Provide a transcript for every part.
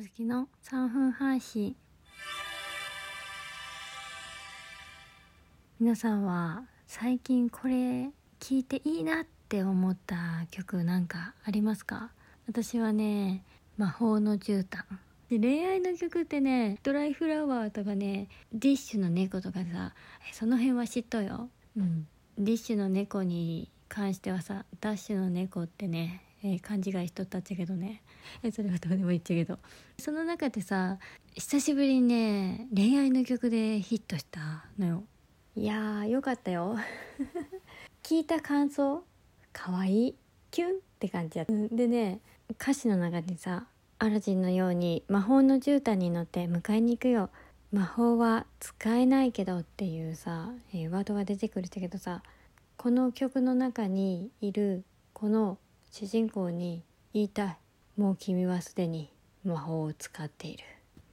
あずきの3分配信皆さんは最近これ聴いていいなって思った曲なんかありますか？私はね魔法の絨毯。で恋愛の曲ってねドライフラワーとかねディッシュの猫とかさその辺は知っとよ。うん。ディッシュの猫に関してはさダッシュの猫ってねえー、勘違いしとったっちゃけどね。えそれはどうでもいいっちゃけど。その中でさ久しぶりにね恋愛の曲でヒットしたのよ。いやーよかったよ。聞いた感想かわいいキュンって感じやでね歌詞の中にさアラジンのように魔法の絨毯に乗って迎えに行くよ。魔法は使えないけどっていうさ、えー、ワードが出てくるんだけどさこの曲の中にいるこの主人公に言いたい。もう君はすでに魔法を使っている。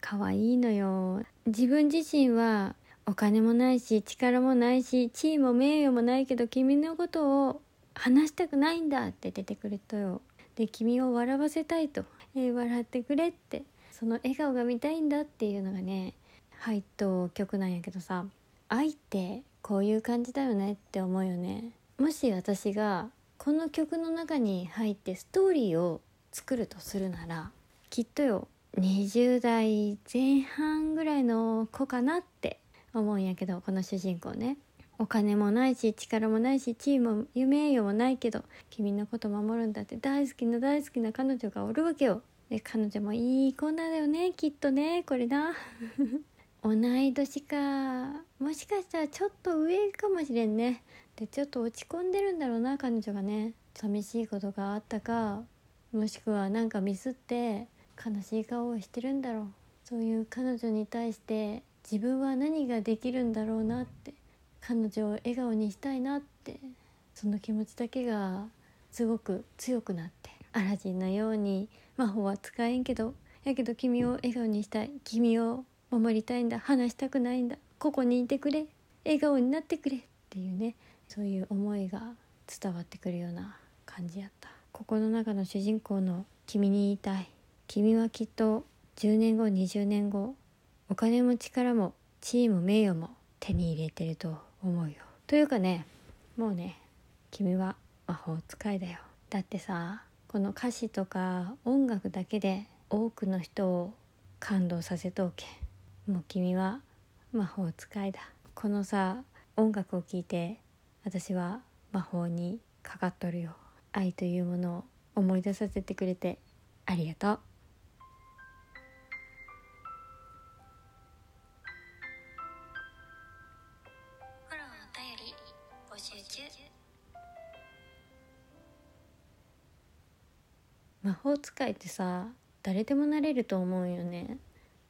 可愛いのよ。自分自身はお金もないし力もないし地位も名誉もないけど君のことを話したくないんだって出てくるとよ。で君を笑わせたいと、えー、笑ってくれって。その笑顔が見たいんだっていうのがね入った曲なんやけどさ。愛ってこういう感じだよねって思うよね。もし私がこの曲の中に入ってストーリーを作るとするならきっとよ20代前半ぐらいの子かなって思うんやけどこの主人公ね。お金もないし力もないし地位も夢誉もないけど君のこと守るんだって大好きな大好きな彼女がおるわけよ。で彼女もいい子なんだよねきっとね。これな。同い年か。もしかしたらちょっと上かもしれんね。でちょっと落ち込んでるんだろうな彼女がね。寂しいことがあったか。もしくは何かミスって悲しい顔をしてるんだろう。そういう彼女に対して自分は何ができるんだろうなって。彼女を笑顔にしたいなって。その気持ちだけがすごく強くなって。アラジンのように魔法は使えんけど。やけど君を笑顔にしたい。君を守りたいんだ話したくないんだここにいてくれ笑顔になってくれっていうねそういう思いが伝わってくるような感じやった。ここの中の主人公の「君に言いたい」君はきっと10年後20年後お金も力も地位も名誉も手に入れてると思うよ。というかねもうね君は魔法使いだよ。だってさこの歌詞とか音楽だけで多くの人を感動させとおけ。もう君は魔法使いだ。このさ音楽を聴いて私は魔法にかかっとるよ。愛というものを思い出させてくれてありがとう。魔法使いってさ誰でもなれると思うよね。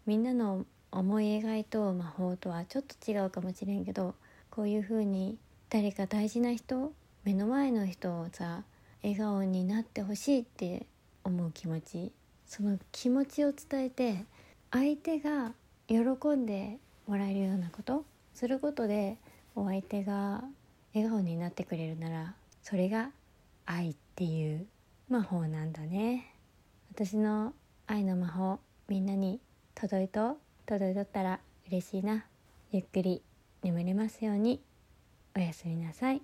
みんなの思い描いと魔法とはちょっと違うかもしれんけどこういう風に誰か大事な人目の前の人をさ笑顔になってほしいって思う気持ち。その気持ちを伝えて相手が喜んでもらえるようなことすることでお相手が笑顔になってくれるならそれが愛っていう魔法なんだね。私の愛の魔法みんなに届いと届いとったら嬉しいなゆっくり眠れますようにおやすみなさい。